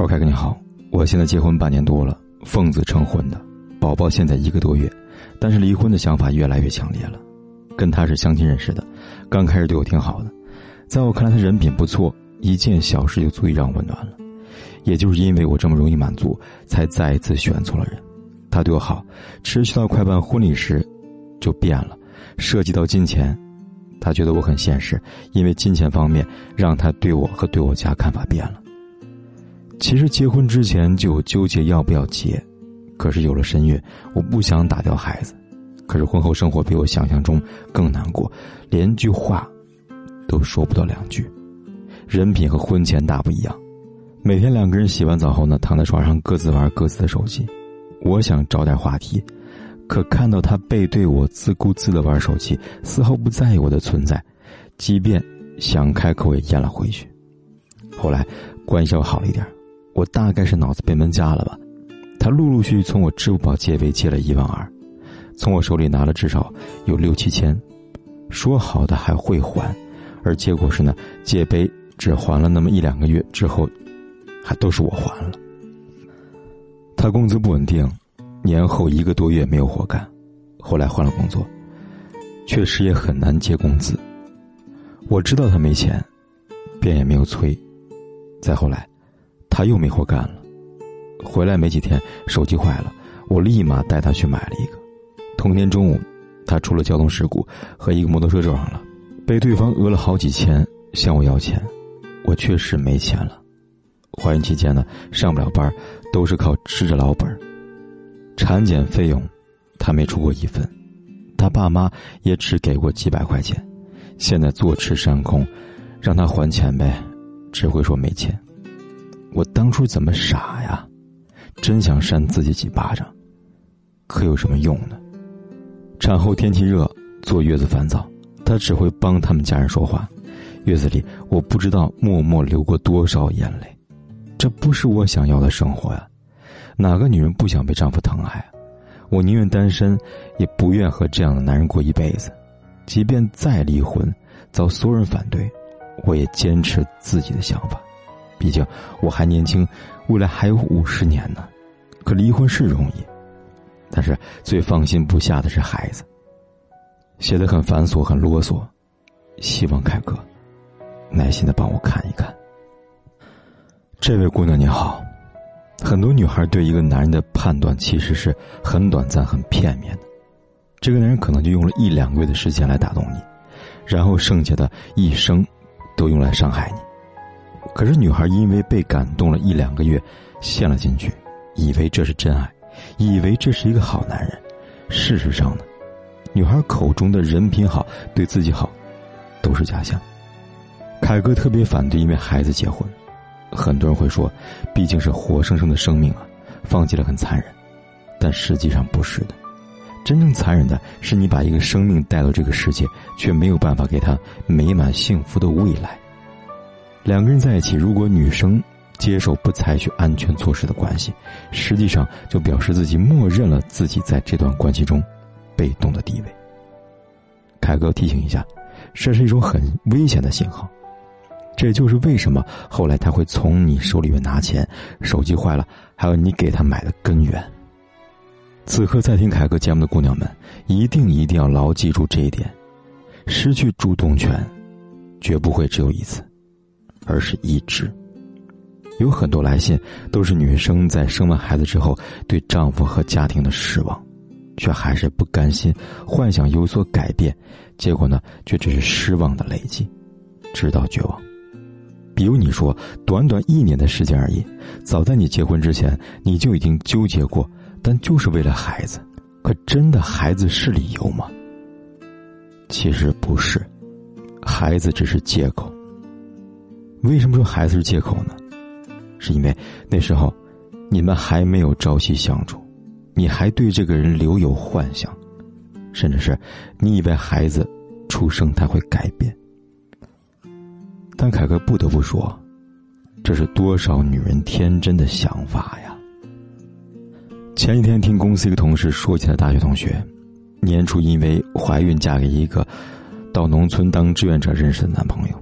涛凯哥你好，我现在结婚半年多了，奉子成婚的，宝宝现在一个多月，但是离婚的想法越来越强烈了。跟他是相亲认识的，刚开始对我挺好的，在我看来他人品不错，一件小事就足以让我温暖了。也就是因为我这么容易满足，才再一次选错了人。他对我好，持续到快办婚礼时，就变了。涉及到金钱，他觉得我很现实，因为金钱方面让他对我和对我家看法变了。其实结婚之前就纠结要不要结，可是有了身孕，我不想打掉孩子。可是婚后生活比我想象中更难过，连句话都说不到两句。人品和婚前大不一样，每天两个人洗完澡后呢，躺在床上各自玩各自的手机。我想找点话题，可看到他背对我自顾自的玩手机，丝毫不在意我的存在，即便想开口也咽了回去。后来关系要好了一点。我大概是脑子被门夹了吧，他陆陆续续从我支付宝借呗借了一万二，从我手里拿了至少有六七千，说好的还会还，而结果是呢，借呗只还了那么一两个月之后，还都是我还了。他工资不稳定，年后一个多月没有活干，后来换了工作，确实也很难结工资。我知道他没钱，便也没有催，再后来。他又没活干了，回来没几天，手机坏了，我立马带他去买了一个。同天中午，他出了交通事故，和一个摩托车撞上了，被对方讹了好几千，向我要钱，我确实没钱了。怀孕期间呢，上不了班，都是靠吃着老本产检费用，他没出过一分，他爸妈也只给过几百块钱。现在坐吃山空，让他还钱呗，只会说没钱。我当初怎么傻呀？真想扇自己几巴掌，可有什么用呢？产后天气热，坐月子烦躁，她只会帮他们家人说话。月子里，我不知道默默流过多少眼泪。这不是我想要的生活呀！哪个女人不想被丈夫疼爱？我宁愿单身，也不愿和这样的男人过一辈子。即便再离婚，遭所有人反对，我也坚持自己的想法。毕竟我还年轻，未来还有五十年呢。可离婚是容易，但是最放心不下的是孩子。写的很繁琐，很啰嗦，希望凯哥耐心的帮我看一看。这位姑娘你好，很多女孩对一个男人的判断其实是很短暂、很片面的。这个男人可能就用了一两个月的时间来打动你，然后剩下的一生都用来伤害你。可是，女孩因为被感动了一两个月，陷了进去，以为这是真爱，以为这是一个好男人。事实上呢，女孩口中的人品好、对自己好，都是假象。凯哥特别反对因为孩子结婚，很多人会说，毕竟是活生生的生命啊，放弃了很残忍。但实际上不是的，真正残忍的是你把一个生命带到这个世界，却没有办法给他美满幸福的未来。两个人在一起，如果女生接受不采取安全措施的关系，实际上就表示自己默认了自己在这段关系中被动的地位。凯哥提醒一下，这是一种很危险的信号。这就是为什么后来他会从你手里面拿钱，手机坏了还有你给他买的根源。此刻在听凯哥节目的姑娘们，一定一定要牢记住这一点：失去主动权，绝不会只有一次。而是一直。有很多来信都是女生在生完孩子之后对丈夫和家庭的失望，却还是不甘心，幻想有所改变，结果呢，却只是失望的累积，直到绝望。比如你说，短短一年的时间而已，早在你结婚之前，你就已经纠结过，但就是为了孩子，可真的孩子是理由吗？其实不是，孩子只是借口。为什么说孩子是借口呢？是因为那时候你们还没有朝夕相处，你还对这个人留有幻想，甚至是你以为孩子出生他会改变。但凯哥不得不说，这是多少女人天真的想法呀！前几天听公司一个同事说起了大学同学，年初因为怀孕嫁给一个到农村当志愿者认识的男朋友。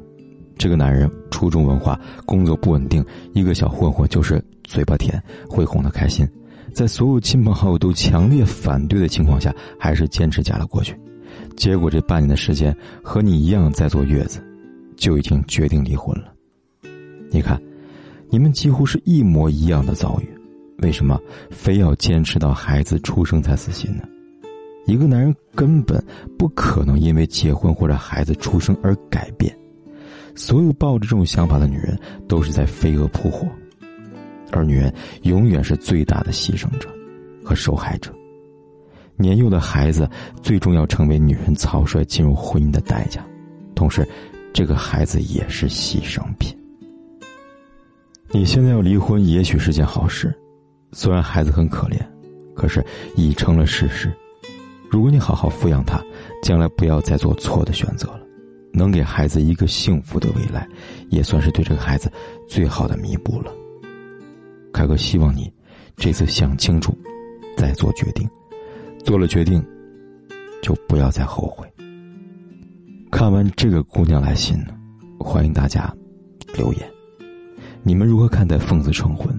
这个男人初中文化，工作不稳定，一个小混混，就是嘴巴甜，会哄她开心。在所有亲朋好友都强烈反对的情况下，还是坚持嫁了过去。结果这半年的时间，和你一样在坐月子，就已经决定离婚了。你看，你们几乎是一模一样的遭遇。为什么非要坚持到孩子出生才死心呢？一个男人根本不可能因为结婚或者孩子出生而改变。所有抱着这种想法的女人都是在飞蛾扑火，而女人永远是最大的牺牲者和受害者。年幼的孩子最终要成为女人草率进入婚姻的代价，同时，这个孩子也是牺牲品。你现在要离婚，也许是件好事。虽然孩子很可怜，可是已成了事实。如果你好好抚养他，将来不要再做错的选择了，能给孩子一个幸福的未来，也算是对这个孩子最好的弥补了。凯哥希望你这次想清楚，再做决定。做了决定，就不要再后悔。看完这个姑娘来信呢，欢迎大家留言，你们如何看待奉子成婚？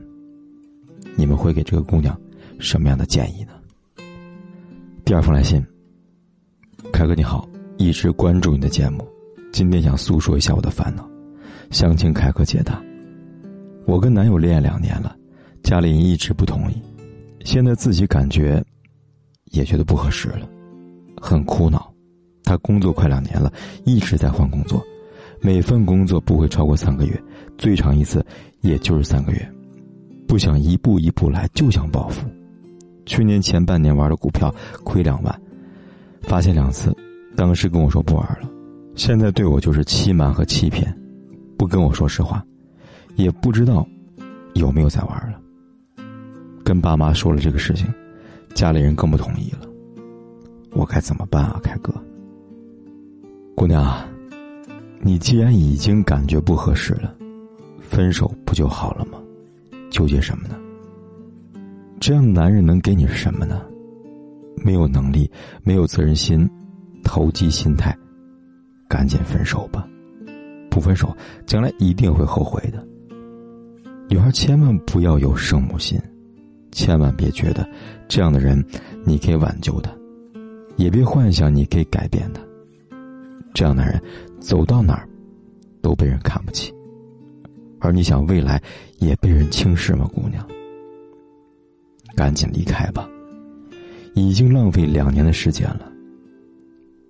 你们会给这个姑娘什么样的建议呢？第二封来信，凯哥你好，一直关注你的节目，今天想诉说一下我的烦恼，想请凯哥解答。我跟男友恋爱两年了，家里人一直不同意，现在自己感觉也觉得不合适了，很苦恼。他工作快两年了，一直在换工作，每份工作不会超过三个月，最长一次也就是三个月。不想一步一步来，就想暴富。去年前半年玩的股票亏两万，发现两次，当时跟我说不玩了，现在对我就是欺瞒和欺骗，不跟我说实话，也不知道有没有在玩了。跟爸妈说了这个事情，家里人更不同意了，我该怎么办啊，凯哥？姑娘，你既然已经感觉不合适了，分手不就好了吗？纠结什么呢？这样的男人能给你什么呢？没有能力，没有责任心，投机心态，赶紧分手吧！不分手，将来一定会后悔的。女孩千万不要有圣母心，千万别觉得这样的人你可以挽救他，也别幻想你可以改变他。这样的人走到哪儿都被人看不起。而你想未来也被人轻视吗，姑娘？赶紧离开吧，已经浪费两年的时间了。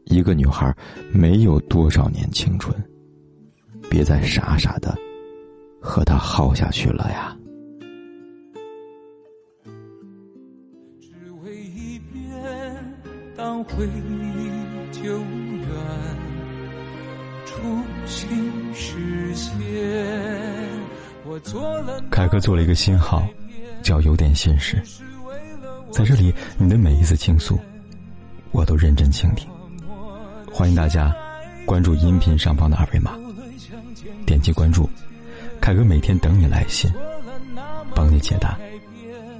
一个女孩没有多少年青春，别再傻傻的和他耗下去了呀。只为一遍，当回忆久远，初心实现。我做了凯哥做了一个新号，叫“有点心事”。在这里，你的每一次倾诉，我都认真倾听。欢迎大家关注音频上方的二维码，点击关注，凯哥每天等你来信，帮你解答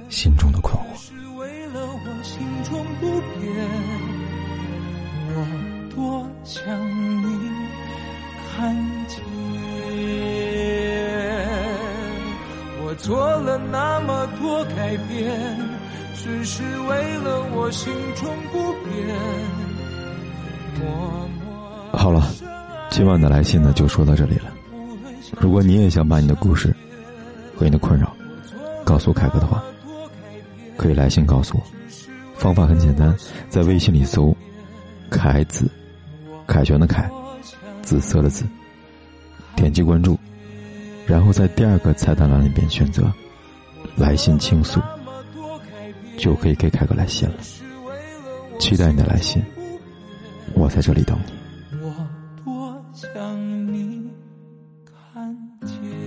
心中的困惑。我多想你看见。我做了那么多改变，只是为了我心中不变。好了，今晚的来信呢就说到这里了。如果你也想把你的故事和你的困扰告诉凯哥的话，可以来信告诉我。方法很简单，在微信里搜“凯子”，凯旋的凯，紫色的紫，点击关注。然后在第二个菜单栏里边选择“来信倾诉”，就可以给凯哥来信了。期待你的来信，在这里等你。我多想你看见